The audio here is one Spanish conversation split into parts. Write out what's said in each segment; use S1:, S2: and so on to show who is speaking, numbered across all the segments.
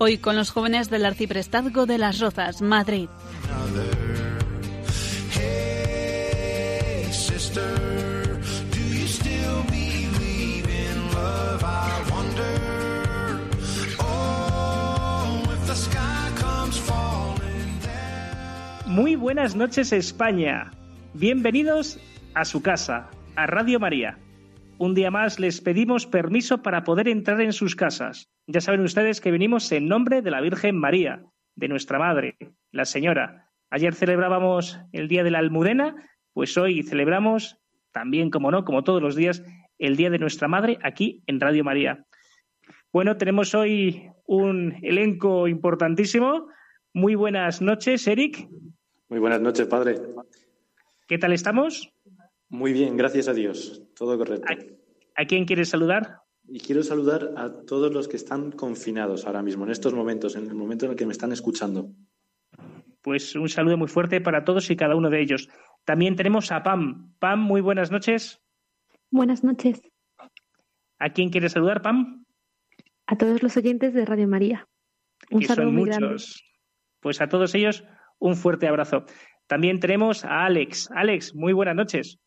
S1: Hoy con los jóvenes del Arciprestazgo de las Rozas, Madrid.
S2: Muy buenas noches España. Bienvenidos a su casa, a Radio María. Un día más les pedimos permiso para poder entrar en sus casas. Ya saben ustedes que venimos en nombre de la Virgen María, de nuestra Madre, la Señora. Ayer celebrábamos el Día de la Almudena, pues hoy celebramos también, como no, como todos los días, el Día de nuestra Madre aquí en Radio María. Bueno, tenemos hoy un elenco importantísimo. Muy buenas noches, Eric.
S3: Muy buenas noches, padre.
S2: ¿Qué tal estamos?
S3: Muy bien, gracias a Dios. Todo correcto.
S2: ¿A quién quieres saludar?
S3: Y quiero saludar a todos los que están confinados ahora mismo, en estos momentos, en el momento en el que me están escuchando.
S2: Pues un saludo muy fuerte para todos y cada uno de ellos. También tenemos a Pam. Pam, muy buenas noches.
S4: Buenas noches
S2: ¿A quién quieres saludar, Pam?
S4: a todos los oyentes de Radio María. Un
S2: que
S4: saludo
S2: son
S4: muy
S2: muchos.
S4: grande.
S2: Pues a todos ellos un fuerte abrazo. También tenemos a Alex. Alex, muy buenas noches.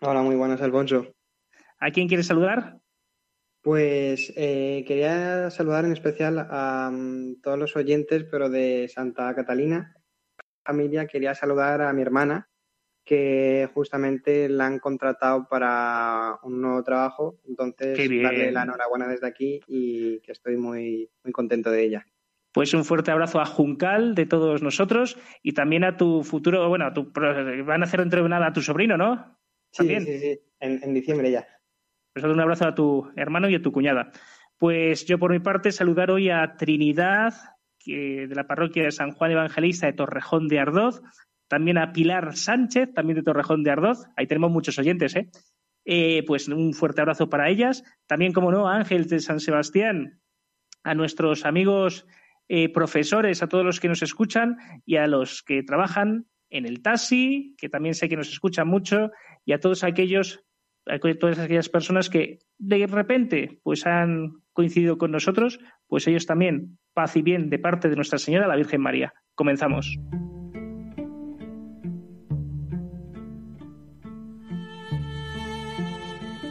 S5: Hola, muy buenas, Alfonso.
S2: ¿A quién quieres saludar?
S5: Pues eh, quería saludar en especial a mm, todos los oyentes, pero de Santa Catalina. Familia, quería saludar a mi hermana, que justamente la han contratado para un nuevo trabajo. Entonces, darle la enhorabuena desde aquí y que estoy muy, muy contento de ella.
S2: Pues un fuerte abrazo a Juncal de todos nosotros y también a tu futuro, bueno, a tu, van a hacer dentro de nada a tu sobrino, ¿no?
S5: Sí,
S2: También.
S5: sí, sí, en, en diciembre ya.
S2: Pues un abrazo a tu hermano y a tu cuñada. Pues yo por mi parte saludar hoy a Trinidad, de la parroquia de San Juan Evangelista de Torrejón de Ardoz, también a Pilar Sánchez, también de Torrejón de Ardoz, ahí tenemos muchos oyentes, ¿eh? Eh, pues un fuerte abrazo para ellas. También, como no, a Ángel de San Sebastián, a nuestros amigos eh, profesores, a todos los que nos escuchan y a los que trabajan en el taxi, que también sé que nos escuchan mucho, y a todos aquellos todas aquellas personas que de repente pues han coincidido con nosotros, pues ellos también, paz y bien de parte de Nuestra Señora, la Virgen María. Comenzamos.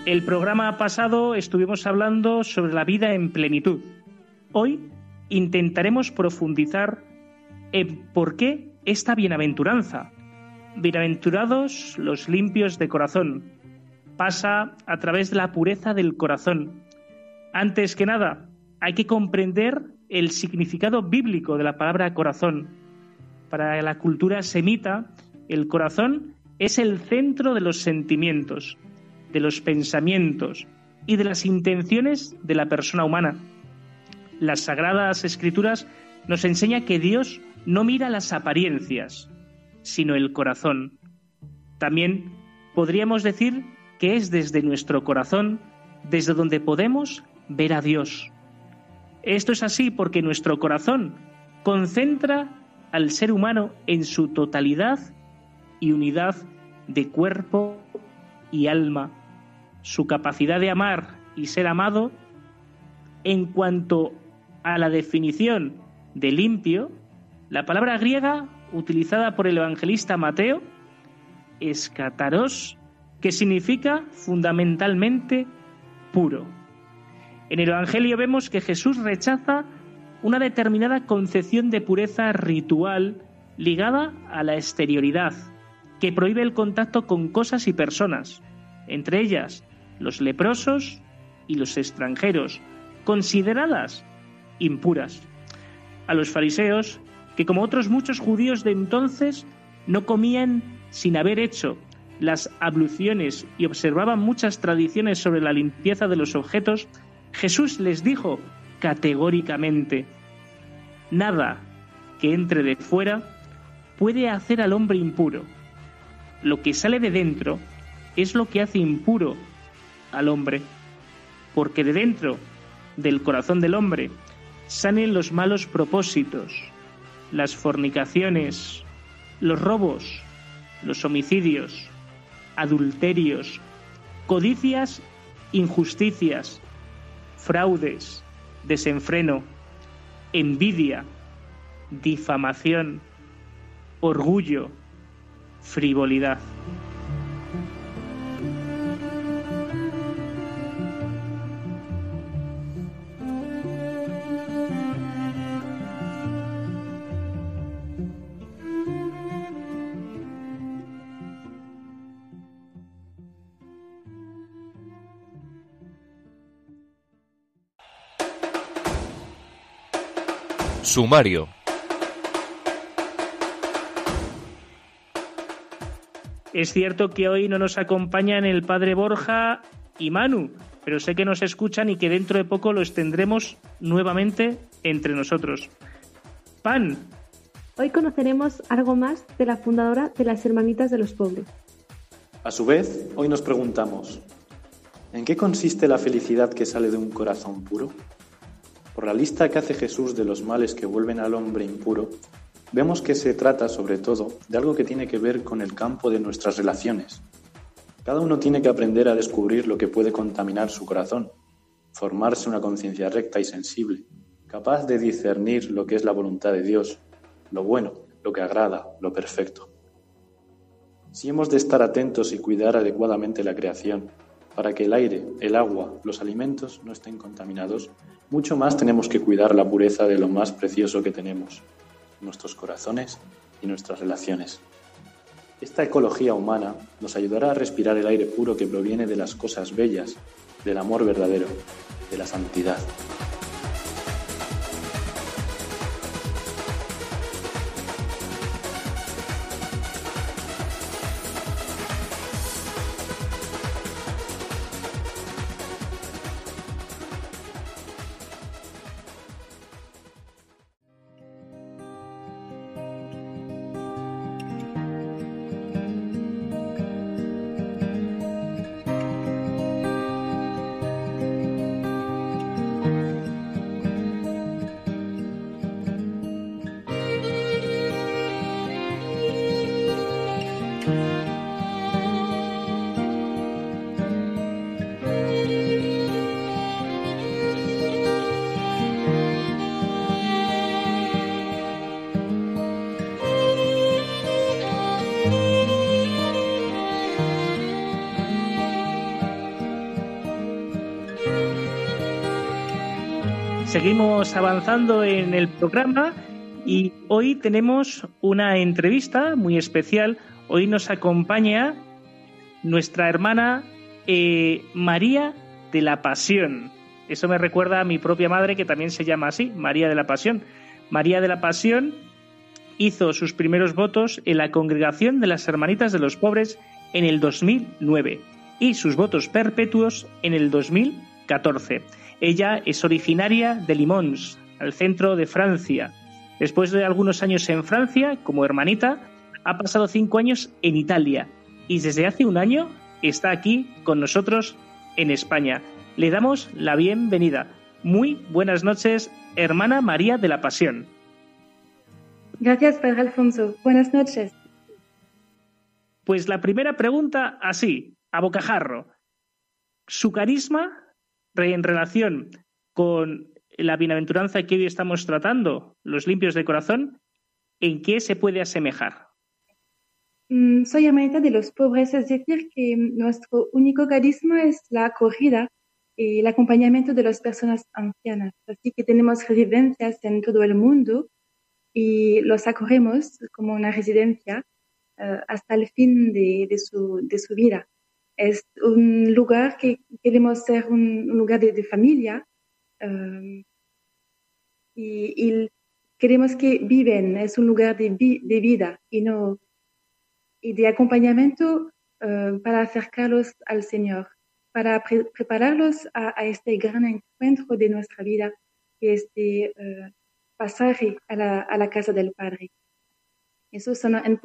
S2: El programa pasado estuvimos hablando sobre la vida en plenitud. Hoy intentaremos profundizar en por qué esta bienaventuranza. Bienaventurados los limpios de corazón, pasa a través de la pureza del corazón. Antes que nada, hay que comprender el significado bíblico de la palabra corazón. Para la cultura semita, el corazón es el centro de los sentimientos, de los pensamientos y de las intenciones de la persona humana. Las sagradas escrituras nos enseñan que Dios no mira las apariencias, sino el corazón. También podríamos decir que es desde nuestro corazón desde donde podemos ver a Dios. Esto es así porque nuestro corazón concentra al ser humano en su totalidad y unidad de cuerpo y alma, su capacidad de amar y ser amado en cuanto a la definición de limpio, la palabra griega utilizada por el evangelista Mateo es kataros, que significa fundamentalmente puro. En el Evangelio vemos que Jesús rechaza una determinada concepción de pureza ritual ligada a la exterioridad, que prohíbe el contacto con cosas y personas, entre ellas los leprosos y los extranjeros, consideradas impuras. A los fariseos, que como otros muchos judíos de entonces no comían sin haber hecho las abluciones y observaban muchas tradiciones sobre la limpieza de los objetos, Jesús les dijo categóricamente, Nada que entre de fuera puede hacer al hombre impuro. Lo que sale de dentro es lo que hace impuro al hombre, porque de dentro del corazón del hombre salen los malos propósitos, las fornicaciones, los robos, los homicidios, adulterios, codicias, injusticias, fraudes, desenfreno, envidia, difamación, orgullo, frivolidad.
S6: Sumario.
S2: Es cierto que hoy no nos acompañan el padre Borja y Manu, pero sé que nos escuchan y que dentro de poco los tendremos nuevamente entre nosotros. Pan.
S4: Hoy conoceremos algo más de la fundadora de las Hermanitas de los Pobres.
S3: A su vez, hoy nos preguntamos, ¿en qué consiste la felicidad que sale de un corazón puro? Por la lista que hace Jesús de los males que vuelven al hombre impuro, vemos que se trata sobre todo de algo que tiene que ver con el campo de nuestras relaciones. Cada uno tiene que aprender a descubrir lo que puede contaminar su corazón, formarse una conciencia recta y sensible, capaz de discernir lo que es la voluntad de Dios, lo bueno, lo que agrada, lo perfecto. Si hemos de estar atentos y cuidar adecuadamente la creación, para que el aire, el agua, los alimentos no estén contaminados, mucho más tenemos que cuidar la pureza de lo más precioso que tenemos, nuestros corazones y nuestras relaciones. Esta ecología humana nos ayudará a respirar el aire puro que proviene de las cosas bellas, del amor verdadero, de la santidad.
S2: Seguimos avanzando en el programa y hoy tenemos una entrevista muy especial. Hoy nos acompaña nuestra hermana eh, María de la Pasión. Eso me recuerda a mi propia madre que también se llama así, María de la Pasión. María de la Pasión hizo sus primeros votos en la congregación de las Hermanitas de los Pobres en el 2009 y sus votos perpetuos en el 2014. Ella es originaria de Limons, al centro de Francia. Después de algunos años en Francia, como hermanita, ha pasado cinco años en Italia y desde hace un año está aquí con nosotros en España. Le damos la bienvenida. Muy buenas noches, hermana María de la Pasión.
S7: Gracias, Padre Alfonso. Buenas noches.
S2: Pues la primera pregunta, así, a bocajarro. ¿Su carisma en relación con la bienaventuranza que hoy estamos tratando, los limpios de corazón, ¿en qué se puede asemejar?
S7: Mm, soy hermanita de los pobres, es decir, que nuestro único carisma es la acogida y el acompañamiento de las personas ancianas. Así que tenemos residencias en todo el mundo y los acogemos como una residencia eh, hasta el fin de, su, de su vida. Es un lugar que queremos ser un, lugar de, familia um, y, queremos que viven, es un lugar de, vida y, no, de acompañamiento uh, para acercarlos al Señor, para prepararlos a, este gran encuentro de nuestra vida, que es de, uh, pasaje a la, a la casa del Padre. Eso son en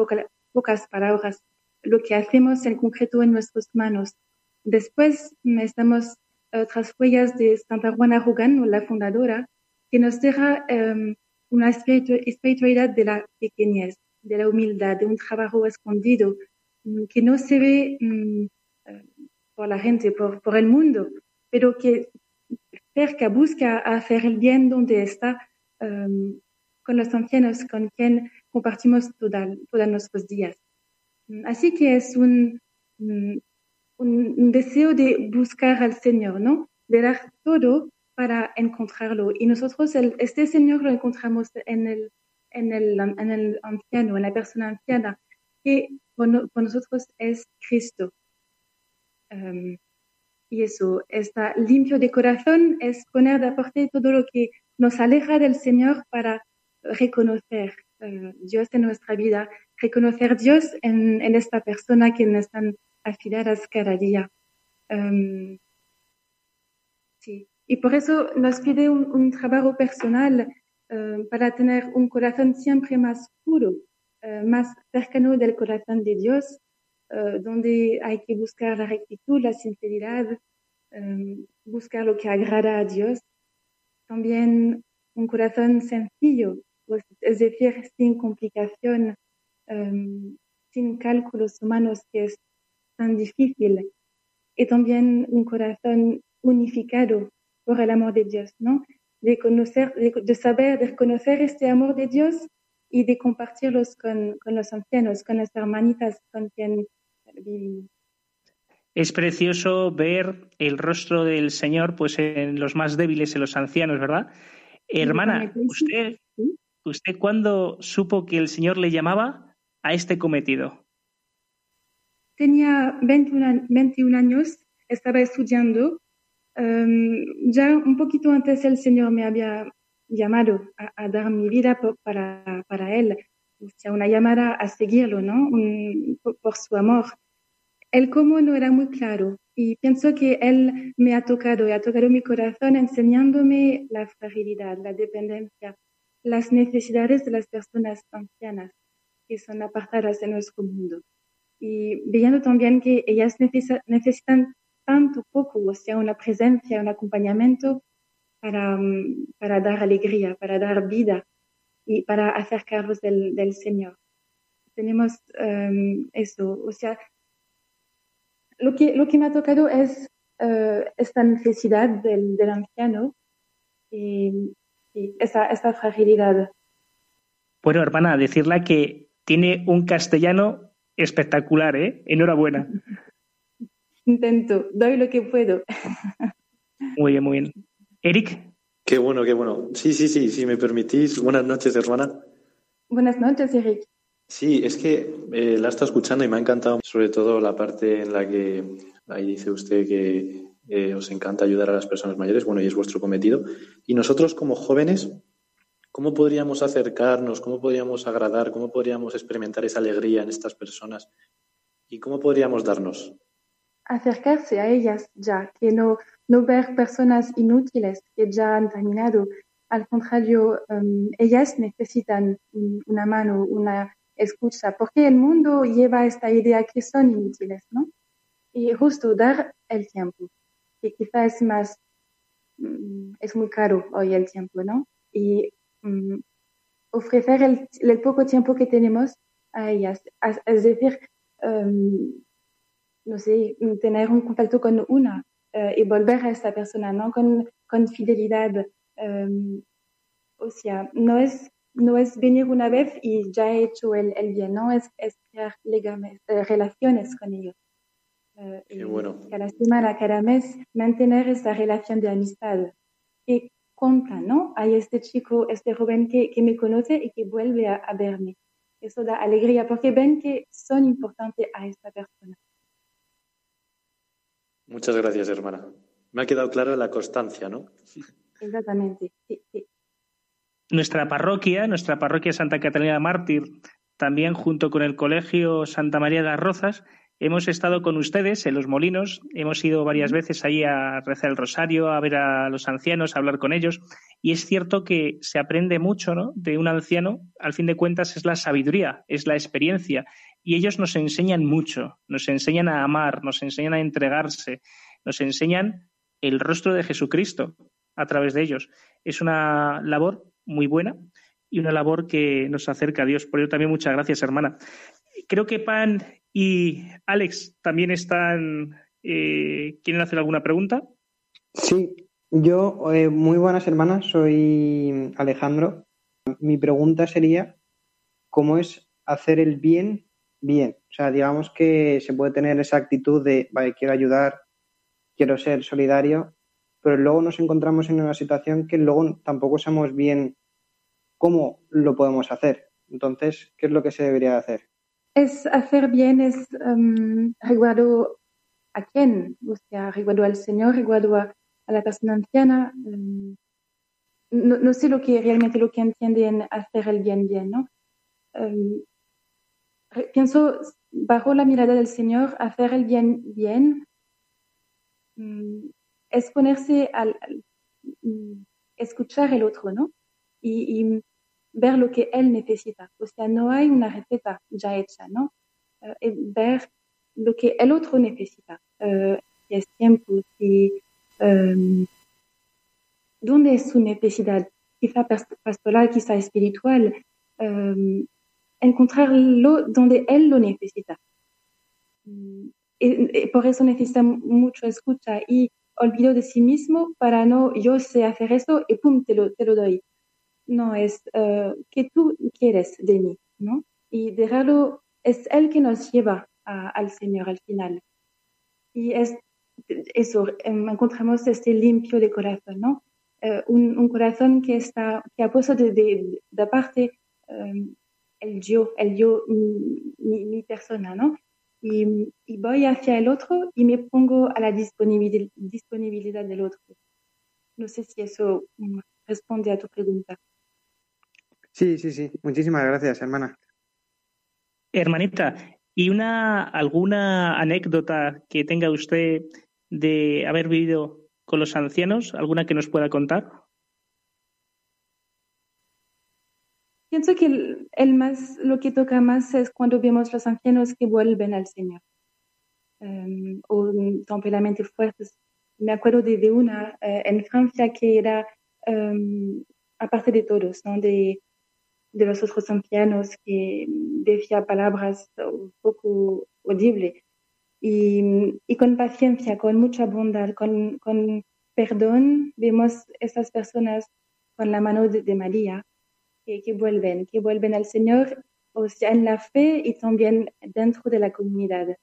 S7: pocas palabras lo que hacemos en concreto en nuestras manos. Después estamos otras huellas de Santa Juana Rugán, la fundadora, que nos deja um, una espiritualidad de la pequeñez, de la humildad, de un trabajo escondido, um, que no se ve um, por la gente, por, por, el mundo, pero que cerca busca hacer el bien donde está con los ancianos, con quien compartimos toda, todos nuestros días. Así que es un, un, deseo de buscar al Señor, ¿no? De dar todo para encontrarlo. Y nosotros, el, este Señor lo encontramos en el, en, el, en el anciano, en la persona anciana, que con, nosotros es Cristo. Um, y eso, está limpio de corazón, es poner de aparte todo lo que nos aleja del Señor para reconocer uh, Dios en nuestra vida, reconocer Dios en, esta persona que nos están afiladas cada día. Um, sí. Y por eso nos pide un, trabajo personal uh, para tener un corazón siempre más puro, uh, más cercano del corazón de Dios, uh, donde hay que buscar la rectitud, la sinceridad, um, buscar lo que agrada a Dios. También un corazón sencillo, pues, es decir, sin complicación, um, sin cálculos humanos, que es tan difícil y también un corazón unificado por el amor de Dios, ¿no? De conocer, de, de saber, de conocer este amor de Dios y de compartirlos con, con los ancianos, con las hermanitas con quien vivimos.
S2: Es precioso ver el rostro del Señor pues en los más débiles, en los ancianos, ¿verdad? Hermana, usted, ¿usted cuándo supo que el Señor le llamaba a este cometido?
S7: tenía 21, 21 años, estaba estudiando. Um, ya un poquito antes el Señor me había llamado a, dar mi vida para, para Él, o sea, una llamada a seguirlo, ¿no? Por, su amor. El cómo no era muy claro y pienso que Él me ha tocado y ha tocado mi corazón enseñándome la fragilidad, la dependencia, las necesidades de las personas ancianas que son apartadas de nuestro mundo y viendo también que ellas necesitan tanto poco, o sea, una presencia, un acompañamiento para, mm, para dar alegría, para dar vida y para acercarlos del, del Señor. Tenemos um, eso, o sea, lo que, lo que me ha tocado es uh, esta necesidad del, del anciano y, y esa, esa fragilidad.
S2: Bueno, hermana, decirle que tiene un castellano espectacular, ¿eh? Enhorabuena.
S7: Intento, doy lo que puedo.
S2: Muy bien, muy bien. Eric.
S3: Qué bueno, qué bueno. Sí, sí, sí, si me permitís. Buenas noches, hermana.
S7: Buenas noches, Eric.
S3: Sí, es que eh, la está escuchando y me ha encantado sobre todo la parte en la que ahí dice usted que eh, os encanta ayudar a las personas mayores, bueno, y es vuestro cometido. Y nosotros como jóvenes, ¿Cómo podríamos acercarnos? ¿Cómo podríamos agradar? ¿Cómo podríamos experimentar esa alegría en estas personas? ¿Y cómo podríamos darnos?
S7: Acercarse a ellas ya, que no, no ver personas inútiles que ya han terminado. Al contrario, um, ellas necesitan una mano, una escucha, porque el mundo lleva esta idea que son inútiles, ¿no? Y justo dar el tiempo, que quizás es más, mm, es muy caro hoy el tiempo, ¿no? Y um, ofrecer el, poco tiempo que tenemos a ellas. Es decir, um, no sé, tener un contacto con una uh, y volver a esta persona, ¿no? Con, con fidelidad. Um, o sea, no es, no es venir una vez y ya he hecho el, el bien, ¿no? Es, es crear legales, uh, relaciones con ellos.
S3: Uh, Qué bueno.
S7: Cada semana, cada mes, mantener esa relación de amistad. Y cuenta, ¿no? Hay este chico, este joven que, que me conoce y que vuelve a, a, verme. Eso da alegría porque ven que son importantes a esta persona.
S3: Muchas gracias, hermana. Me ha quedado clara la constancia, ¿no?
S7: Exactamente, sí, sí.
S2: Nuestra parroquia, nuestra parroquia Santa Catalina Mártir, también junto con el Colegio Santa María de las Rozas, hemos estado con ustedes en los molinos, hemos ido varias veces ahí a rezar el rosario, a ver a los ancianos, a hablar con ellos, y es cierto que se aprende mucho ¿no? de un anciano, al fin de cuentas es la sabiduría, es la experiencia, y ellos nos enseñan mucho, nos enseñan a amar, nos enseñan a entregarse, nos enseñan el rostro de Jesucristo a través de ellos. Es una labor muy buena y una labor que nos acerca a Dios. Por ello también muchas gracias, hermana. Creo que Pan y Alex también están. Eh, ¿Quieren hacer alguna pregunta?
S5: Sí, yo, eh, muy buenas hermanas, soy Alejandro. Mi pregunta sería: ¿cómo es hacer el bien bien? O sea, digamos que se puede tener esa actitud de, vale, quiero ayudar, quiero ser solidario, pero luego nos encontramos en una situación que luego tampoco sabemos bien cómo lo podemos hacer. Entonces, ¿qué es lo que se debería hacer?
S7: Es hacer bien, es um, a quién, o sea, recuerdo al Señor, recuerdo a, la persona anciana. Um, no, no, sé lo que realmente lo que entiende en hacer el bien bien, ¿no? Um, pienso, bajo la mirada del Señor, hacer el bien bien es ponerse al, escuchar el otro, ¿no? Y, y ver lo que él necesita. O sea, no hay una receta ya hecha, ¿no? Eh, ver lo que el otro necesita. Eh, si es tiempo, si, um, dónde es su necesidad, quizá pastoral, quizá espiritual, um, encontrarlo donde él lo necesita. Y, y por eso necesita mucho escucha y olvido de sí mismo para no, yo sé hacer eso y pum, te lo, te lo doy no es uh, que tú quieres de mí, ¿no? Y dejarlo, es Él que nos lleva al Señor al final. Y es eso, encontramos este limpio de corazón, ¿no? Uh, un, corazón que está, que ha puesto de, de, parte um, el yo, el yo, mi, mi persona, ¿no? Y, y, voy hacia el otro y me pongo a la disponibilidad, disponibilidad del otro. No sé si eso um, responde a tu pregunta.
S5: Sí, sí, sí. Muchísimas gracias, hermana.
S2: Hermanita, ¿y una alguna anécdota que tenga usted de haber vivido con los ancianos? ¿Alguna que nos pueda contar?
S7: Pienso que el, el más, lo que toca más es cuando vemos los ancianos que vuelven al Señor, um, o son plenamente fuertes. Me acuerdo de, de una uh, en Francia que era, um, aparte de todos, ¿no? de de los otros ancianos que decía palabras un poco audibles. Y, y, con paciencia, con mucha bondad, con, con, perdón, vemos esas personas con la mano de, de María que, que, vuelven, que vuelven al Señor, o sea, en la fe y también dentro de la comunidad.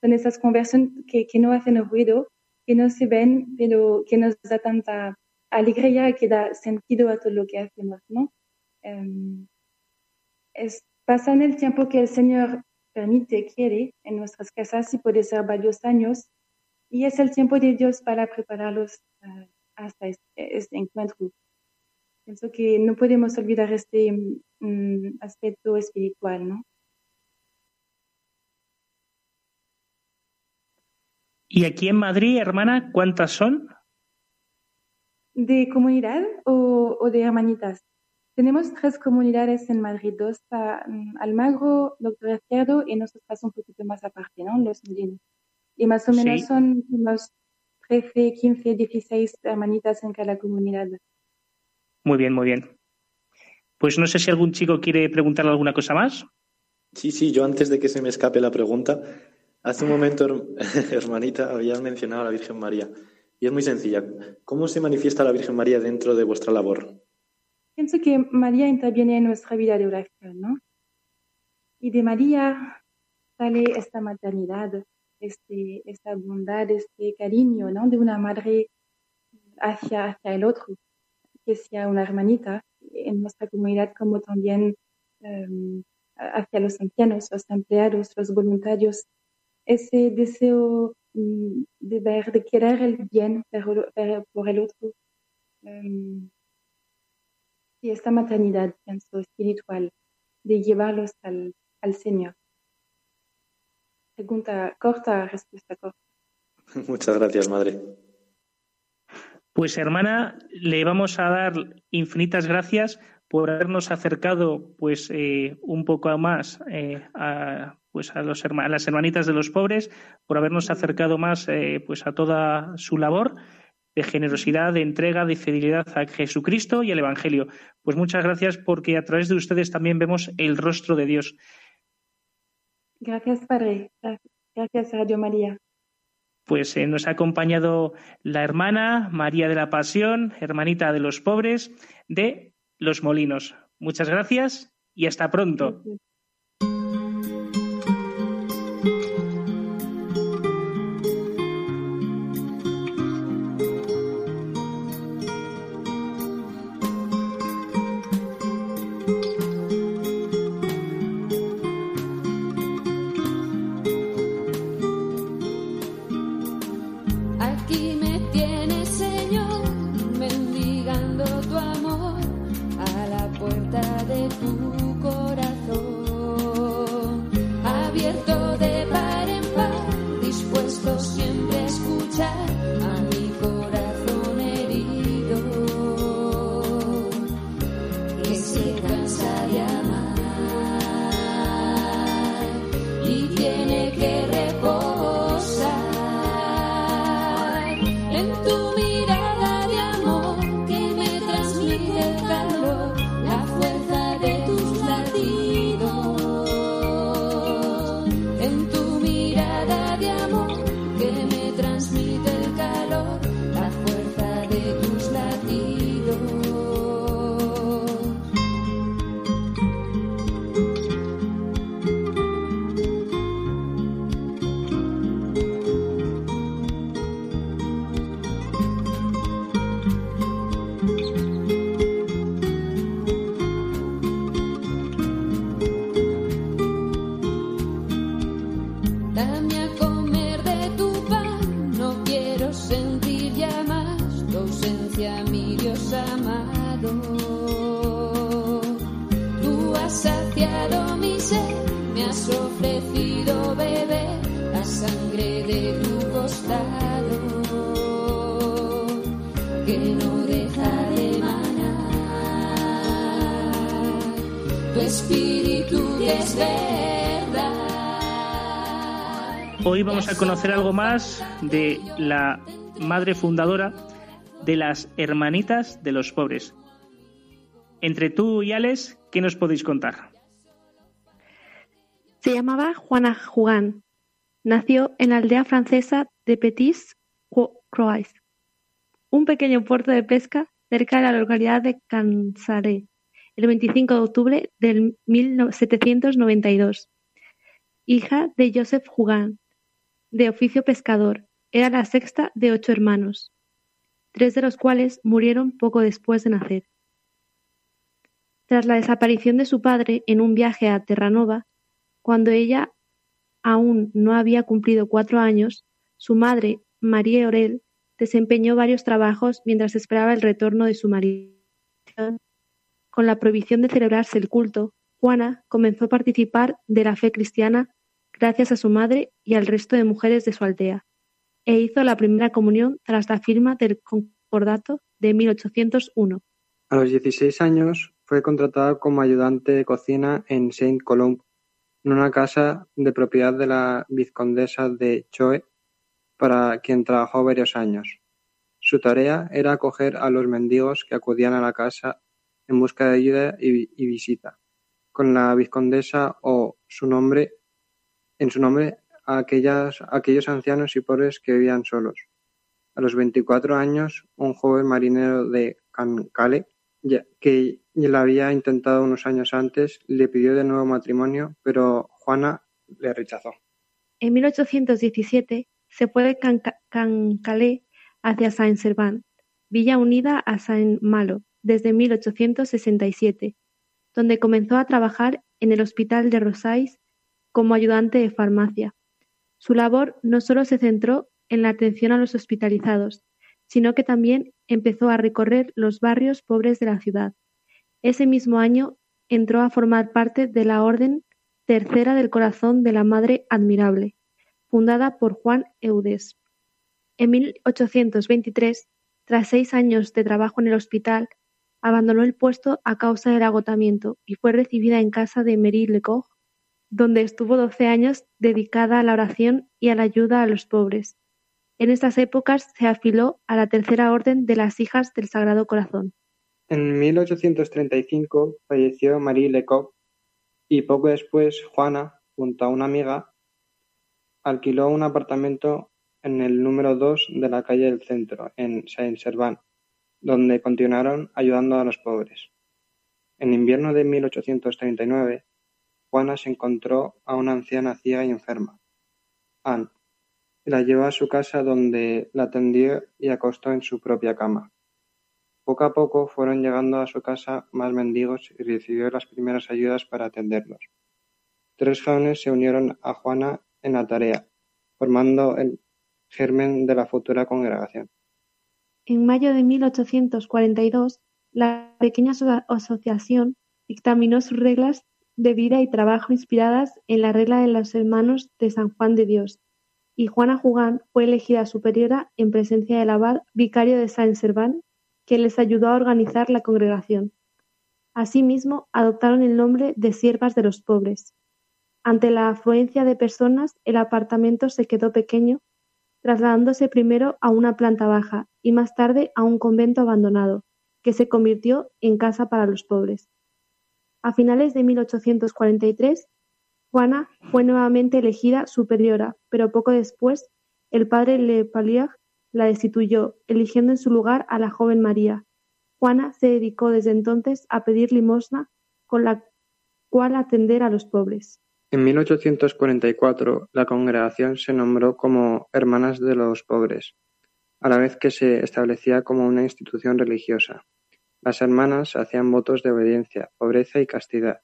S7: Son esas conversiones que, que no hacen ruido, que no se ven, pero que nos da tanta alegría, que da sentido a todo lo que hacemos, ¿no? Um, es, pasan el tiempo que el Señor permite, quiere en nuestras casas y puede ser varios años. Y es el tiempo de Dios para prepararlos uh, hasta este, este, encuentro. Pienso que no podemos olvidar este um, aspecto espiritual, ¿no?
S2: ¿Y aquí en Madrid, hermana, cuántas son?
S7: ¿De comunidad o, o de hermanitas? Tenemos tres comunidades en Madrid, dos para um, Almagro, Doctor Izquierdo y nosotros un poquito más aparte, ¿no? Los molinos. Y más o menos sí. son unos 13, 15, 16 hermanitas en cada comunidad.
S2: Muy bien, muy bien. Pues no sé si algún chico quiere preguntarle alguna cosa más.
S3: Sí, sí, yo antes de que se me escape la pregunta, hace un momento, hermanita, habías mencionado a la Virgen María. Y es muy sencilla. ¿Cómo se manifiesta la Virgen María dentro de vuestra labor?
S7: Pienso que María interviene en nuestra vida de oración, ¿no? Y de María sale esta maternidad, este, esta bondad, este cariño, ¿no? De una madre hacia, hacia el otro, que sea una hermanita en nuestra comunidad, como también um, hacia los ancianos, los empleados, los voluntarios. Ese deseo um, de ver, de querer el bien por el otro. Um, y esta maternidad, pienso, espiritual, de llevarlos al, al Señor.
S8: Pregunta corta, respuesta corta.
S3: Muchas gracias, madre.
S2: Pues hermana, le vamos a dar infinitas gracias por habernos acercado pues eh, un poco más eh, a, pues a, los, a, las hermanitas de los pobres, por habernos acercado más eh, pues a toda su labor de generosidad, de entrega, de fidelidad a Jesucristo y al Evangelio. Pues muchas gracias porque a través de ustedes también vemos el rostro de Dios.
S8: Gracias, Padre. Gracias, Radio María.
S2: Pues eh, nos ha acompañado la hermana María de la Pasión, hermanita de los pobres de Los Molinos. Muchas gracias y hasta pronto.
S8: Gracias.
S2: Algo más de la madre fundadora de las Hermanitas de los Pobres. Entre tú y Alex, ¿qué nos podéis contar?
S4: Se llamaba Juana Jugán. Nació en la aldea francesa de Petits Croix, un pequeño puerto de pesca cerca de la localidad de Cansaré, el 25 de octubre del 1792. Hija de Joseph Jugán, de oficio pescador, era la sexta de ocho hermanos, tres de los cuales murieron poco después de nacer. Tras la desaparición de su padre en un viaje a Terranova, cuando ella aún no había cumplido cuatro años, su madre, María Orel, desempeñó varios trabajos mientras esperaba el retorno de su marido. Con la prohibición de celebrarse el culto, Juana comenzó a participar de la fe cristiana gracias a su madre y al resto de mujeres de su aldea, e hizo la primera comunión tras la firma del Concordato de 1801.
S5: A los 16 años fue contratada como ayudante de cocina en Saint-Colomb, en una casa de propiedad de la vizcondesa de Choe, para quien trabajó varios años. Su tarea era acoger a los mendigos que acudían a la casa en busca de ayuda y, y visita. Con la vizcondesa o su nombre en su nombre a aquellas, aquellos ancianos y pobres que vivían solos. A los 24 años, un joven marinero de Cancale, que la había intentado unos años antes, le pidió de nuevo matrimonio, pero Juana le rechazó.
S4: En 1817 se fue de Canca- Cancalé hacia Saint-Servant, villa unida a Saint-Malo desde 1867, donde comenzó a trabajar en el Hospital de Rosais como ayudante de farmacia. Su labor no solo se centró en la atención a los hospitalizados, sino que también empezó a recorrer los barrios pobres de la ciudad. Ese mismo año entró a formar parte de la Orden Tercera del Corazón de la Madre Admirable, fundada por Juan Eudes. En 1823, tras seis años de trabajo en el hospital, abandonó el puesto a causa del agotamiento y fue recibida en casa de Marie donde estuvo doce años dedicada a la oración y a la ayuda a los pobres. En estas épocas se afiló a la Tercera Orden de las Hijas del Sagrado Corazón.
S5: En 1835 falleció Marie Lecoq y poco después Juana, junto a una amiga, alquiló un apartamento en el número 2 de la calle del Centro, en Saint-Servan, donde continuaron ayudando a los pobres. En invierno de 1839, Juana se encontró a una anciana ciega y enferma, Anne, y la llevó a su casa donde la atendió y acostó en su propia cama. Poco a poco fueron llegando a su casa más mendigos y recibió las primeras ayudas para atenderlos. Tres jóvenes se unieron a Juana en la tarea, formando el germen de la futura congregación.
S4: En mayo de 1842, la pequeña asociación dictaminó sus reglas de vida y trabajo inspiradas en la regla de los hermanos de San Juan de Dios, y Juana Jugán fue elegida superiora en presencia del abad vicario de Saint-Servan, quien les ayudó a organizar la congregación. Asimismo, adoptaron el nombre de Siervas de los Pobres. Ante la afluencia de personas, el apartamento se quedó pequeño, trasladándose primero a una planta baja y más tarde a un convento abandonado, que se convirtió en casa para los pobres. A finales de 1843, Juana fue nuevamente elegida superiora, pero poco después el padre Le Palier la destituyó, eligiendo en su lugar a la joven María. Juana se dedicó desde entonces a pedir limosna con la cual atender a los pobres.
S5: En 1844 la congregación se nombró como Hermanas de los Pobres, a la vez que se establecía como una institución religiosa. Las hermanas hacían votos de obediencia, pobreza y castidad,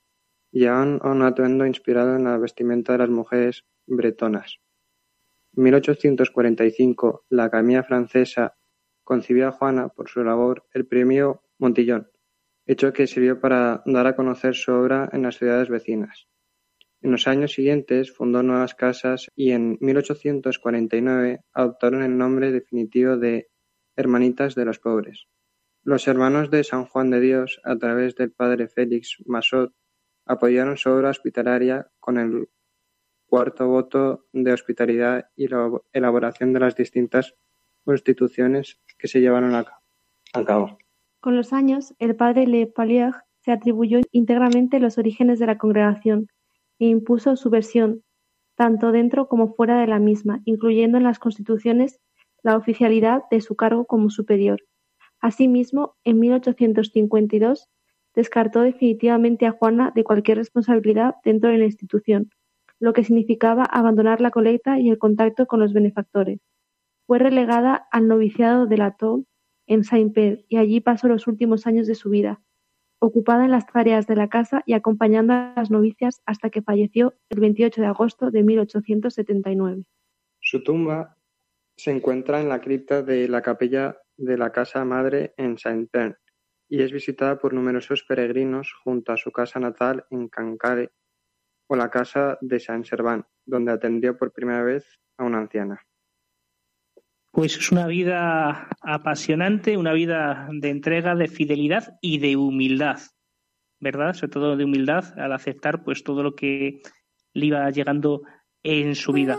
S5: Llevaban un atuendo inspirado en la vestimenta de las mujeres bretonas. En 1845, la Academia Francesa concibió a Juana por su labor el Premio Montillón, hecho que sirvió para dar a conocer su obra en las ciudades vecinas. En los años siguientes fundó nuevas casas y en 1849 adoptaron el nombre definitivo de Hermanitas de los Pobres. Los hermanos de San Juan de Dios, a través del padre Félix Massot, apoyaron su obra hospitalaria con el cuarto voto de hospitalidad y la elaboración de las distintas constituciones que se llevaron a cabo.
S4: Con los años, el padre Le Palier se atribuyó íntegramente los orígenes de la congregación e impuso su versión, tanto dentro como fuera de la misma, incluyendo en las constituciones la oficialidad de su cargo como superior. Asimismo, en 1852 descartó definitivamente a Juana de cualquier responsabilidad dentro de la institución, lo que significaba abandonar la colecta y el contacto con los benefactores. Fue relegada al noviciado de la Toul en Saint-Père y allí pasó los últimos años de su vida, ocupada en las tareas de la casa y acompañando a las novicias hasta que falleció el 28 de agosto de 1879.
S5: Su tumba se encuentra en la cripta de la capilla de la Casa Madre en Saint-Père y es visitada por numerosos peregrinos junto a su casa natal en Cancale o la casa de Saint-Servan, donde atendió por primera vez a una anciana.
S2: Pues es una vida apasionante, una vida de entrega, de fidelidad y de humildad, ¿verdad? Sobre todo de humildad al aceptar pues todo lo que le iba llegando en su vida.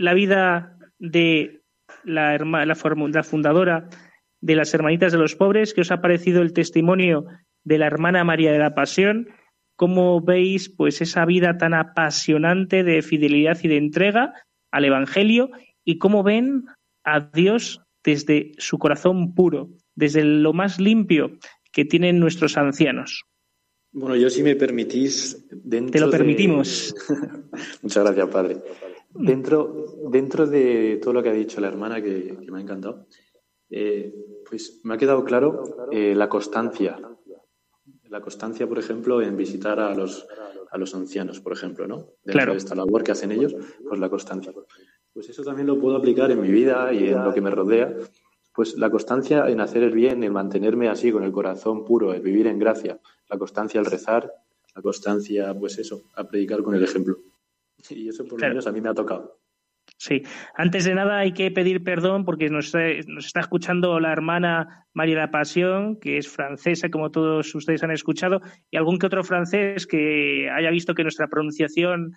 S2: la vida de la, la fundadora de las Hermanitas de los Pobres? ¿Qué os ha parecido el testimonio de la hermana María de la Pasión? ¿Cómo veis pues esa vida tan apasionante de fidelidad y de entrega al Evangelio? ¿Y cómo ven a Dios desde su corazón puro, desde lo más limpio que tienen nuestros ancianos?
S3: Bueno, yo si me permitís, dentro
S2: Te lo
S3: de-
S2: permitimos.
S3: Muchas gracias, padre. Dentro, dentro de todo lo que ha dicho la hermana, que, que me ha encantado, eh, pues me ha quedado claro eh, la constancia. La constancia, por ejemplo, en visitar a los, a los ancianos, por ejemplo, ¿no? Dentro
S2: Claro.
S3: de esta labor que hacen ellos, pues la constancia. Pues eso también lo puedo aplicar en mi vida y en lo que me rodea. Pues la constancia en hacer el bien, en mantenerme así con el corazón puro, el vivir en gracia, la constancia al rezar, la constancia, pues eso, a predicar con el ejemplo. Y eso por lo
S2: Claro.
S3: menos a mí me ha tocado.
S2: Sí, antes de nada hay que pedir perdón porque nos, nos está escuchando la hermana María La Pasión, que es francesa, como todos ustedes han escuchado, y algún que otro francés que haya visto que nuestra pronunciación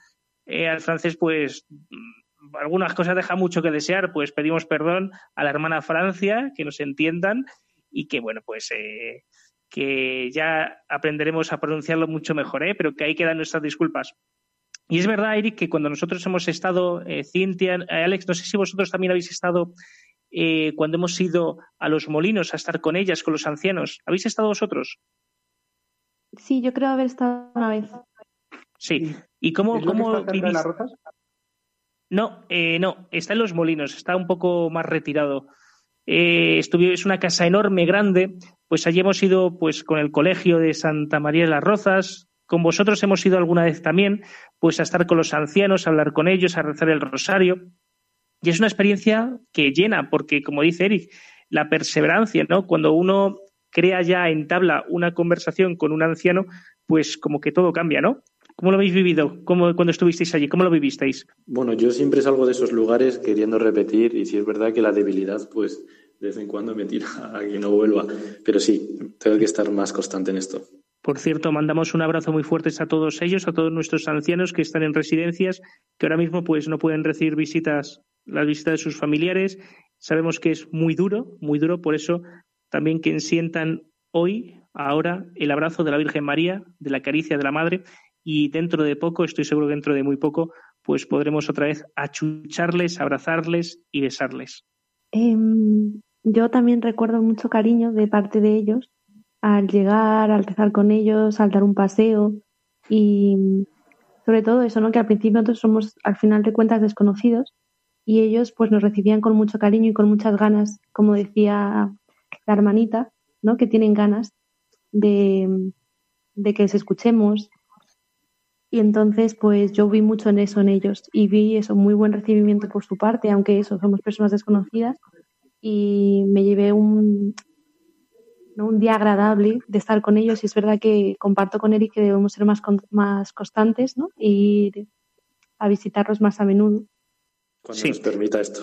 S2: eh, al francés, pues mm, algunas cosas deja mucho que desear, pues pedimos perdón a la hermana Francia, que nos entiendan y que, bueno, pues eh, que ya aprenderemos a pronunciarlo mucho mejor, ¿eh? pero que ahí quedan nuestras disculpas. Y es verdad, Eric, que cuando nosotros hemos estado, eh, Cintia, eh, Alex, no sé si vosotros también habéis estado eh, cuando hemos ido a los molinos a estar con ellas, con los ancianos. ¿Habéis estado vosotros?
S4: Sí, yo creo haber estado una vez.
S2: Sí. ¿Y cómo,
S5: ¿Es
S2: cómo
S5: está
S2: vivís?
S5: las rozas?
S2: No, eh, no, está en los molinos, está un poco más retirado. Eh, estuvi- es una casa enorme, grande, pues allí hemos ido pues con el colegio de Santa María de las Rozas, con vosotros hemos ido alguna vez también, pues a estar con los ancianos, a hablar con ellos, a rezar el rosario. Y es una experiencia que llena, porque como dice Eric, la perseverancia, ¿no? Cuando uno crea ya, entabla una conversación con un anciano, pues como que todo cambia, ¿no? ¿Cómo lo habéis vivido? ¿Cómo, cuando estuvisteis allí? ¿Cómo lo vivisteis?
S3: Bueno, yo siempre salgo de esos lugares queriendo repetir y si es verdad que la debilidad, pues de vez en cuando me tira a que no vuelva. Pero sí, tengo que estar más constante en esto.
S2: Por cierto, mandamos un abrazo muy fuerte a todos ellos, a todos nuestros ancianos que están en residencias, que ahora mismo pues no pueden recibir visitas, las visitas de sus familiares. Sabemos que es muy duro, muy duro, por eso también que sientan hoy, ahora, el abrazo de la Virgen María, de la caricia de la Madre, y dentro de poco, estoy seguro que dentro de muy poco, pues podremos otra vez achucharles, abrazarles y besarles.
S4: Em, yo también recuerdo mucho cariño de parte de ellos al llegar, al rezar con ellos, al dar un paseo y sobre todo eso, ¿no? Que al principio nosotros somos al final de cuentas desconocidos y ellos pues nos recibían con mucho cariño y con muchas ganas, como decía la hermanita, ¿no? Que tienen ganas de, de que les escuchemos. Y entonces, pues yo vi mucho en eso en ellos y vi eso, muy buen recibimiento por su parte, aunque eso, somos personas desconocidas y me llevé un, ¿no? un día agradable de estar con ellos y es verdad que comparto con Eric que debemos ser más, con- más constantes ¿no? y ir a visitarlos más a menudo.
S3: Cuando
S2: Sí.
S3: nos permita esto.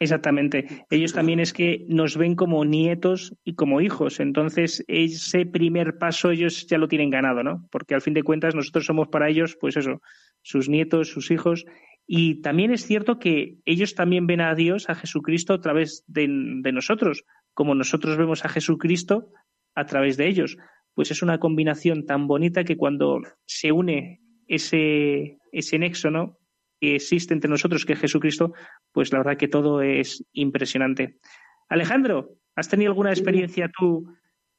S2: Exactamente. Ellos también es que nos ven como nietos y como hijos. Entonces, ese primer paso ellos ya lo tienen ganado, ¿no? Porque al fin de cuentas nosotros somos para ellos, pues eso, sus nietos, sus hijos. Y también es cierto que ellos también ven a Dios, a Jesucristo, a través de, de nosotros, como nosotros vemos a Jesucristo a través de ellos. Pues es una combinación tan bonita que cuando se une ese, ese nexo, ¿no? que existe entre nosotros, que es Jesucristo, pues la verdad que todo es impresionante. Alejandro, ¿has tenido alguna experiencia tú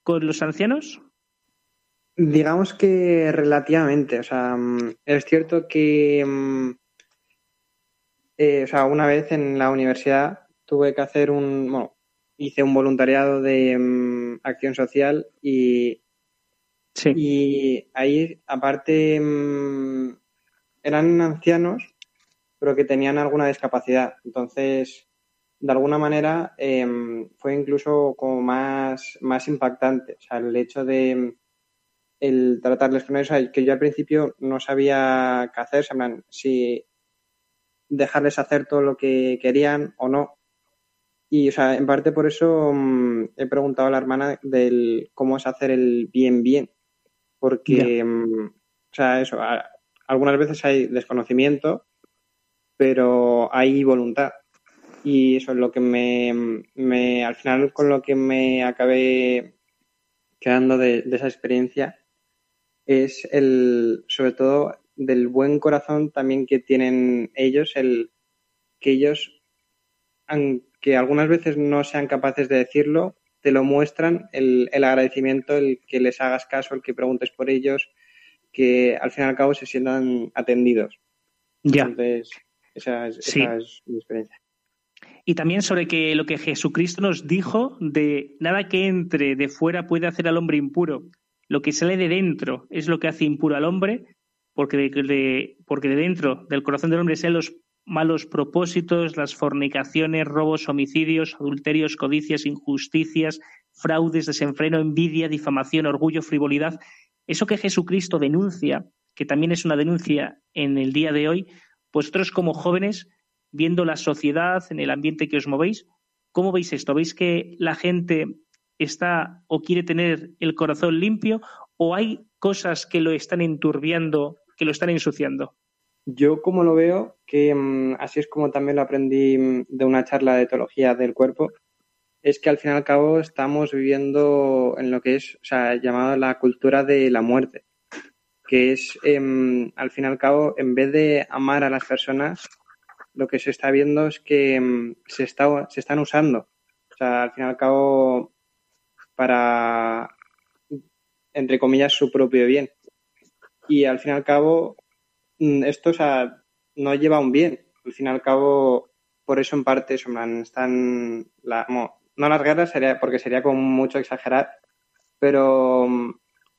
S2: con los ancianos?
S5: Digamos que relativamente, o sea, mm, es cierto que, mm, eh, o sea, una vez en la universidad tuve que hacer un, bueno, hice un voluntariado de mm, acción social y,
S2: Sí.
S5: y ahí, aparte, mm, eran ancianos, pero que tenían alguna discapacidad. Entonces, de alguna manera, em, fue incluso como más, más impactante. O sea, el hecho de mm, el tratarles con eso, que yo al principio no sabía qué hacer, si dejarles hacer todo lo que querían o no. Y, o sea, en parte por eso mm, he preguntado a la hermana del cómo es hacer el bien bien. Porque, mm, o sea, eso, a- algunas veces hay desconocimiento, pero hay voluntad. Y eso es lo que me, me al final con lo que me acabé quedando de, de esa experiencia es el, sobre todo, del buen corazón también que tienen ellos, el que ellos, aunque algunas veces no sean capaces de decirlo, te lo muestran el, el agradecimiento, el que les hagas caso, el que preguntes por ellos, que al fin y al cabo se sientan atendidos.
S2: Ya.
S5: Entonces, esa es,
S2: Sí.
S5: esa es mi experiencia.
S2: Y también sobre que lo que Jesucristo nos dijo de nada que entre de fuera puede hacer al hombre impuro. Lo que sale de dentro es lo que hace impuro al hombre, porque de, de- porque de dentro del corazón del hombre salen los malos propósitos, las fornicaciones, robos, homicidios, adulterios, codicias, injusticias, fraudes, desenfreno, envidia, difamación, orgullo, frivolidad. Eso que Jesucristo denuncia, que también es una denuncia en el día de hoy, vosotros como jóvenes viendo la sociedad, en el ambiente que os movéis, ¿cómo veis esto? ¿Veis que la gente está o quiere tener el corazón limpio o hay cosas que lo están enturbiando, que lo están ensuciando?
S5: Yo como lo veo, que mm, así es como también lo aprendí mm, de una charla de teología del cuerpo, es que al fin y al cabo estamos viviendo en lo que es, o llamado la cultura de la muerte, que es, em, al fin y al cabo, en vez de amar a las personas, lo que se está viendo es que em, se, se están usando. O sea, al fin y al cabo, para, entre comillas, su propio bien. Y al fin y al cabo, esto o sea, no lleva un bien. Al fin y al cabo, por eso en parte están la- no las guerras sería porque sería como mucho exagerar, pero mm,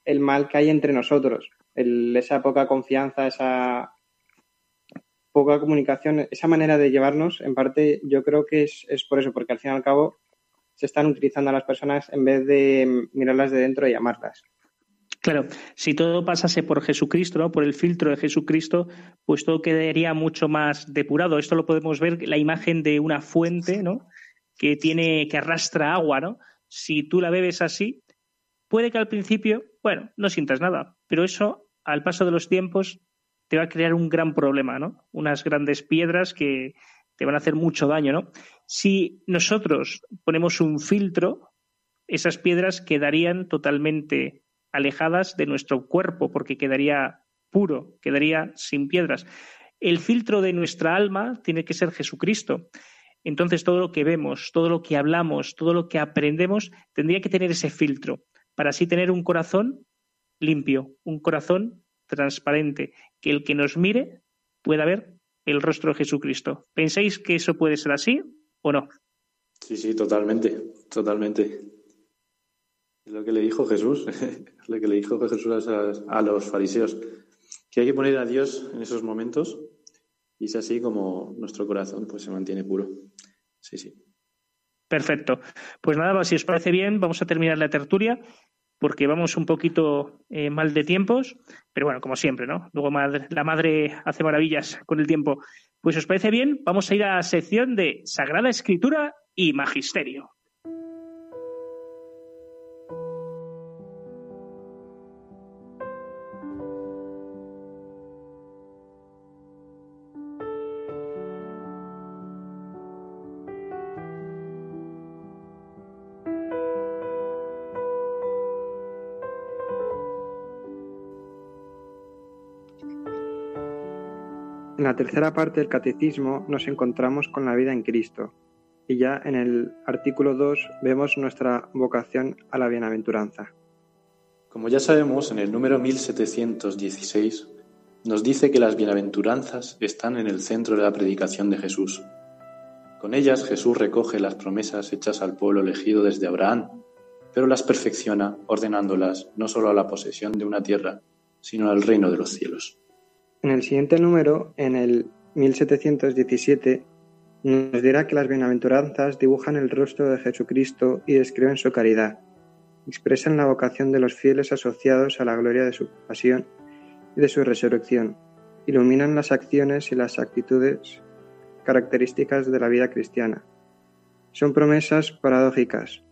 S5: el mal que hay entre nosotros, el- esa poca confianza, esa poca comunicación, esa manera de llevarnos, en parte yo creo que es, es por eso, porque al fin y al cabo se están utilizando a las personas en vez de mm, mirarlas de dentro y amarlas.
S2: Claro, si todo pasase por Jesucristo, ¿no? por el filtro de Jesucristo, pues todo quedaría mucho más depurado. Esto lo podemos ver, la imagen de una fuente, ¿no? Que tiene, que arrastra agua, ¿no? Si tú la bebes así, puede que al principio, bueno, no sientas nada, pero eso, al paso de los tiempos, te va a crear un gran problema, ¿no? Unas grandes piedras que te van a hacer mucho daño, ¿no? Si nosotros ponemos un filtro, esas piedras quedarían totalmente alejadas de nuestro cuerpo, porque quedaría puro, quedaría sin piedras. El filtro de nuestra alma tiene que ser Jesucristo. Entonces todo lo que vemos, todo lo que hablamos, todo lo que aprendemos, tendría que tener ese filtro, para así tener un corazón limpio, un corazón transparente, que el que nos mire pueda ver el rostro de Jesucristo. ¿Pensáis que eso puede ser así o no?
S3: Sí, sí, totalmente, totalmente. Es lo que le dijo Jesús, es lo que le dijo Jesús a, los fariseos, que hay que poner a Dios en esos momentos y es así como nuestro corazón pues se mantiene puro. Sí, sí.
S2: Perfecto. Pues nada, si os parece bien, vamos a terminar la tertulia porque vamos un poquito eh, mal de tiempos, pero bueno, como siempre, ¿no? Luego la madre hace maravillas con el tiempo. Pues os parece bien, vamos a ir a la sección de Sagrada Escritura y Magisterio.
S5: En la tercera parte del catecismo nos encontramos con la vida en Cristo y ya en el artículo 2 vemos nuestra vocación a la bienaventuranza.
S3: Como ya sabemos, en el número 1716 nos dice que las bienaventuranzas están en el centro de la predicación de Jesús. Con ellas Jesús recoge las promesas hechas al pueblo elegido desde Abraham, pero las perfecciona ordenándolas no solo a la posesión de una tierra, sino al reino de los cielos.
S5: En el siguiente número, en el 1717, nos dirá que las bienaventuranzas dibujan el rostro de Jesucristo y describen su caridad. Expresan la vocación de los fieles asociados a la gloria de su pasión y de su resurrección. Iluminan las acciones y las actitudes características de la vida cristiana. Son promesas paradójicas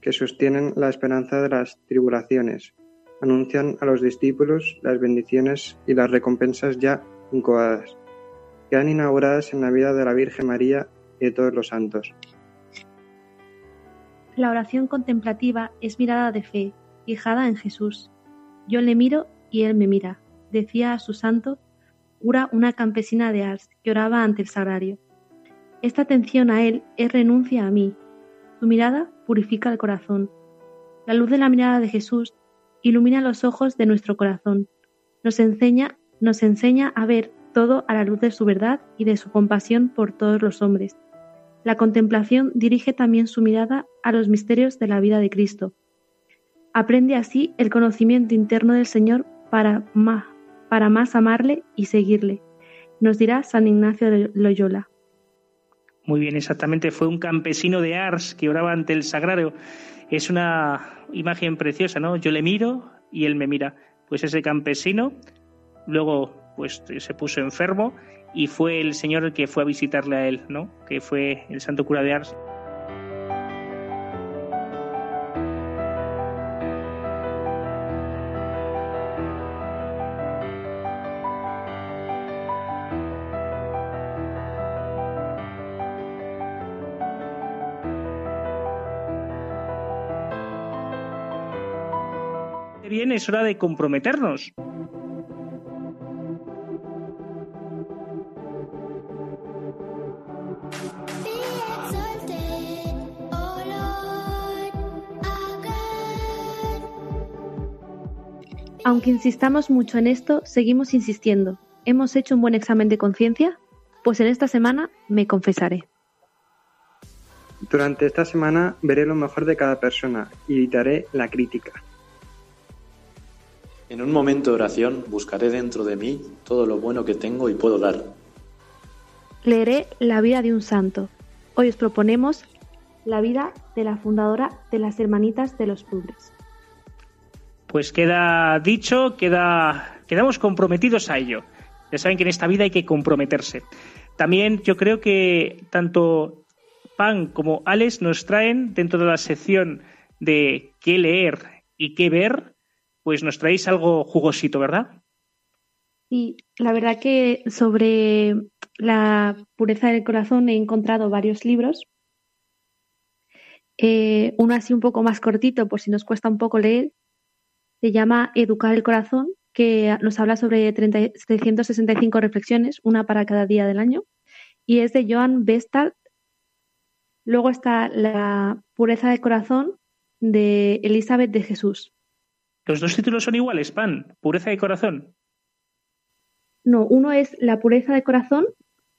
S5: que sostienen la esperanza de las tribulaciones, anuncian a los discípulos las bendiciones y las recompensas ya incoadas, quedan inauguradas en la vida de la Virgen María y de todos los santos.
S4: La oración contemplativa es mirada de fe, fijada en Jesús. Yo le miro y él me mira, decía a su santo Ura, una campesina de Ars que oraba ante el sagrario. Esta atención a él es renuncia a mí. Su mirada purifica el corazón. La luz de la mirada de Jesús ilumina los ojos de nuestro corazón. Nos enseña, nos enseña a ver todo a la luz de su verdad y de su compasión por todos los hombres. La contemplación dirige también su mirada a los misterios de la vida de Cristo. Aprende así el conocimiento interno del Señor para más, para más amarle y seguirle, nos dirá San Ignacio de Loyola.
S2: Muy bien, exactamente. Fue un campesino de Ars que oraba ante el sagrario. Es una imagen preciosa, ¿no? Yo le miro y él me mira. Pues ese campesino luego pues se puso enfermo y fue el Señor el que fue a visitarle a él, ¿no? Que fue el santo cura de Ars. Es hora de comprometernos.
S4: Aunque insistamos mucho en esto, seguimos insistiendo. ¿Hemos hecho un buen examen de conciencia? Pues en esta semana me confesaré.
S5: Durante esta semana veré lo mejor de cada persona y evitaré la crítica.
S3: En un momento de oración buscaré dentro de mí todo lo bueno que tengo y puedo dar.
S4: Leeré la vida de un santo. Hoy os proponemos la vida de la fundadora de las Hermanitas de los Pobres.
S2: Pues queda dicho, queda, quedamos comprometidos a ello. Ya saben que en esta vida hay que comprometerse. También yo creo que tanto Pan como Alex nos traen dentro de la sección de qué leer y qué ver pues nos traéis algo jugosito, ¿verdad?
S4: Y la verdad que sobre la pureza del corazón he encontrado varios libros. Eh, uno así un poco más cortito, por si nos cuesta un poco leer, se llama Educar el corazón, que nos habla sobre 365 reflexiones, una para cada día del año, y es de Joan Bestalt. Luego está La pureza del corazón de Elizabeth de Jesús.
S2: ¿Los dos títulos son iguales, Pan? ¿Pureza de corazón?
S4: No, uno es La pureza de corazón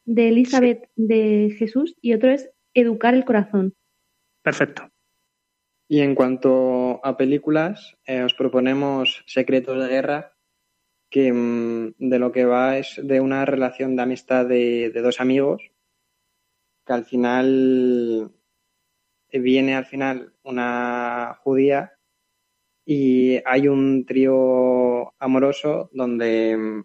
S4: de Elizabeth de Jesús y otro es Educar el corazón.
S2: Perfecto.
S5: Y en cuanto a películas, eh, os proponemos Secretos de Guerra, que mm, de lo que va es de una relación de amistad de, de dos amigos, que al final viene al final una judía y hay un trío amoroso donde mm,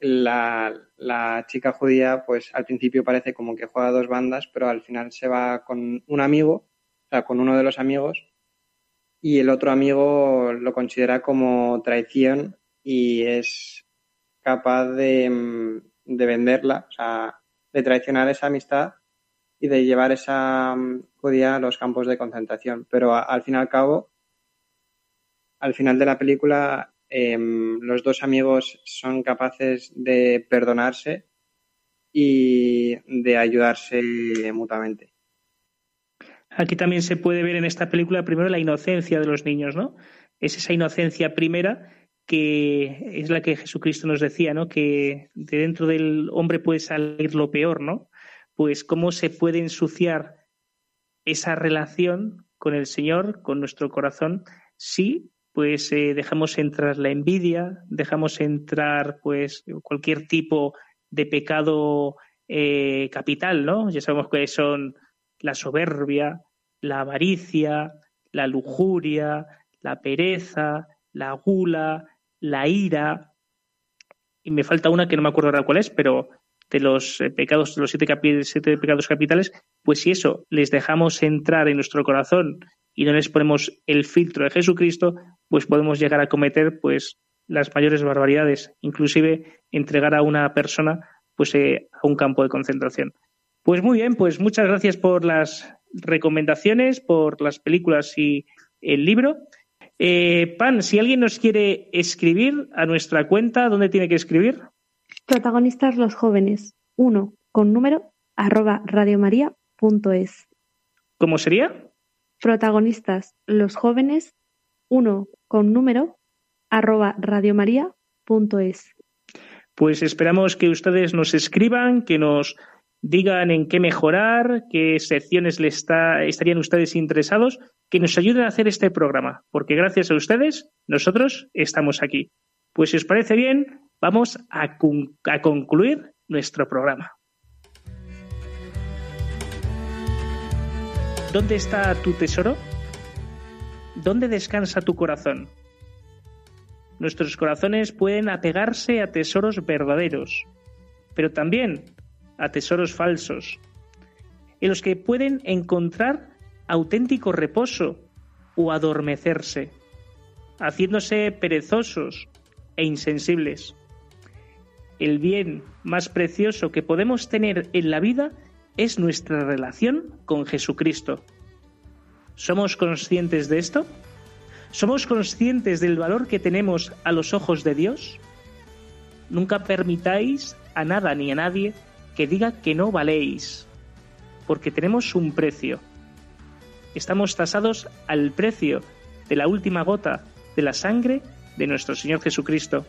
S5: la, la, chica judía, pues al principio parece como que juega dos bandas, pero al final se va con un amigo, o sea, con uno de los amigos, y el otro amigo lo considera como traición y es capaz de, mm, de venderla, o sea, de traicionar esa amistad y de llevar esa mm, judía a los campos de concentración. Pero al fin y al cabo, al final de la película em, los dos amigos son capaces de perdonarse y de ayudarse mutuamente.
S2: Aquí también se puede ver en esta película primero la inocencia de los niños, ¿no? Es esa inocencia primera que es la que Jesucristo nos decía, ¿no? Que de dentro del hombre puede salir lo peor, ¿no? Pues cómo se puede ensuciar esa relación con el Señor, con nuestro corazón, si pues eh, dejamos entrar la envidia, dejamos entrar pues cualquier tipo de pecado eh, capital, ¿no? Ya sabemos que son la soberbia, la avaricia, la lujuria, la pereza, la gula, la ira, y me falta una que no me acuerdo ahora cuál es, pero de los eh, pecados, de los siete, siete pecados capitales, pues si eso les dejamos entrar en nuestro corazón y no les ponemos el filtro de Jesucristo, pues podemos llegar a cometer pues las mayores barbaridades, inclusive entregar a una persona pues eh, a un campo de concentración. Pues muy bien, pues muchas gracias por las recomendaciones, por las películas y el libro. Eh, Pan, si alguien nos quiere escribir a nuestra cuenta, ¿dónde tiene que escribir?
S4: Protagonistas los jóvenes, uno con número arroba radiomaria.es.
S2: ¿Cómo sería?
S4: Protagonistas, los jóvenes, uno con número, arroba radiomaria.es.
S2: Pues esperamos que ustedes nos escriban, que nos digan en qué mejorar, qué secciones le está, estarían ustedes interesados, que nos ayuden a hacer este programa, porque gracias a ustedes nosotros estamos aquí. Pues si os parece bien, vamos a concluir nuestro programa. ¿Dónde está tu tesoro? ¿Dónde descansa tu corazón? Nuestros corazones pueden apegarse a tesoros verdaderos, pero también a tesoros falsos, en los que pueden encontrar auténtico reposo o adormecerse, haciéndose perezosos e insensibles. El bien más precioso que podemos tener en la vida es nuestra relación con Jesucristo. ¿Somos conscientes de esto? ¿Somos conscientes del valor que tenemos a los ojos de Dios? Nunca permitáis a nada ni a nadie que diga que no valéis, porque tenemos un precio. Estamos tasados al precio de la última gota de la sangre de nuestro Señor Jesucristo.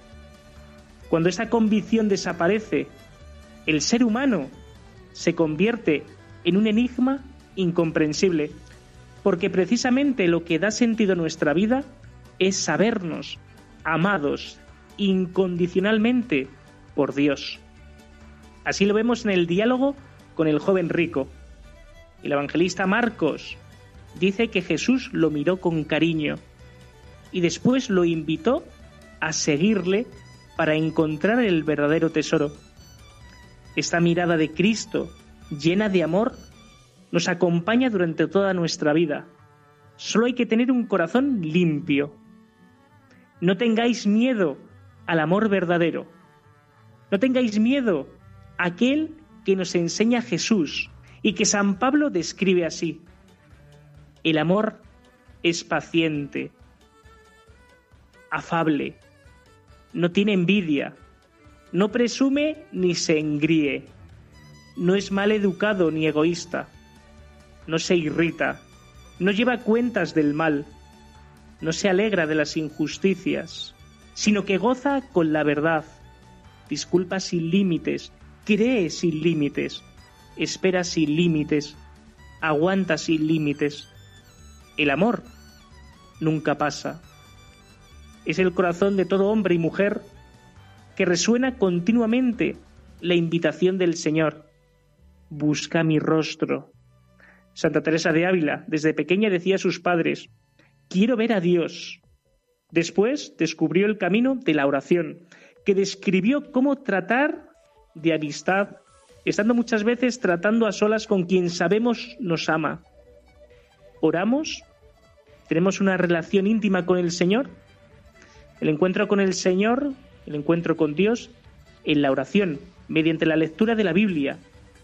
S2: Cuando esa convicción desaparece, el ser humano se convierte en un enigma incomprensible, porque precisamente lo que da sentido a nuestra vida es sabernos amados incondicionalmente por Dios. Así lo vemos en el diálogo con el joven rico. El evangelista Marcos dice que Jesús lo miró con cariño y después lo invitó a seguirle para encontrar el verdadero tesoro. Esta mirada de Cristo, llena de amor, nos acompaña durante toda nuestra vida. Solo hay que tener un corazón limpio. No tengáis miedo al amor verdadero. No tengáis miedo a aquel que nos enseña Jesús y que San Pablo describe así. El amor es paciente, afable, no tiene envidia, no presume ni se engríe, no es mal educado ni egoísta, no se irrita, no lleva cuentas del mal, no se alegra de las injusticias, sino que goza con la verdad, disculpa sin límites, cree sin límites, espera sin límites, aguanta sin límites. El amor nunca pasa. Es el corazón de todo hombre y mujer que resuena continuamente la invitación del Señor. Busca mi rostro. Santa Teresa de Ávila, desde pequeña decía a sus padres, quiero ver a Dios. Después descubrió el camino de la oración, que describió cómo tratar de amistad, estando muchas veces tratando a solas con quien sabemos nos ama. ¿Oramos? ¿Tenemos una relación íntima con el Señor? El encuentro con el Señor, el encuentro con Dios, en la oración, mediante la lectura de la Biblia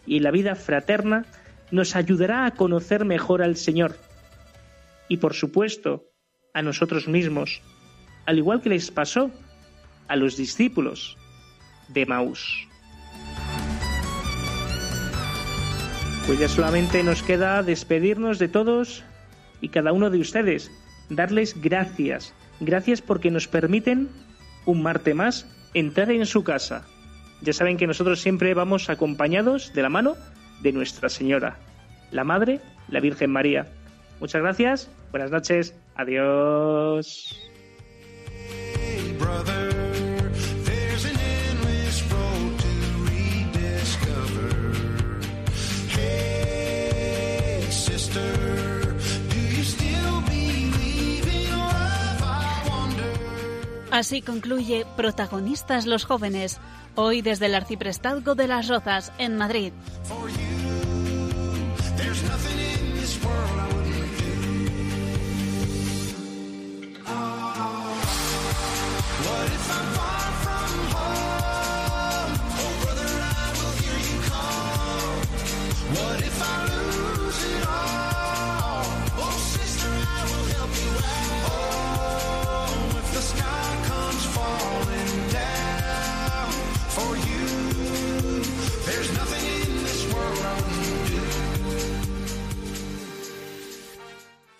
S2: y en la vida fraterna, nos ayudará a conocer mejor al Señor y, por supuesto, a nosotros mismos, al igual que les pasó a los discípulos de Maús. Pues ya solamente nos queda despedirnos de todos y cada uno de ustedes, darles gracias, gracias porque nos permiten un martes más entrar en su casa. Ya saben que nosotros siempre vamos acompañados de la mano de Nuestra Señora, la Madre, la Virgen María. Muchas gracias, buenas noches, adiós.
S1: Así concluye Protagonistas los jóvenes, hoy desde el Arciprestazgo de las Rozas, en Madrid.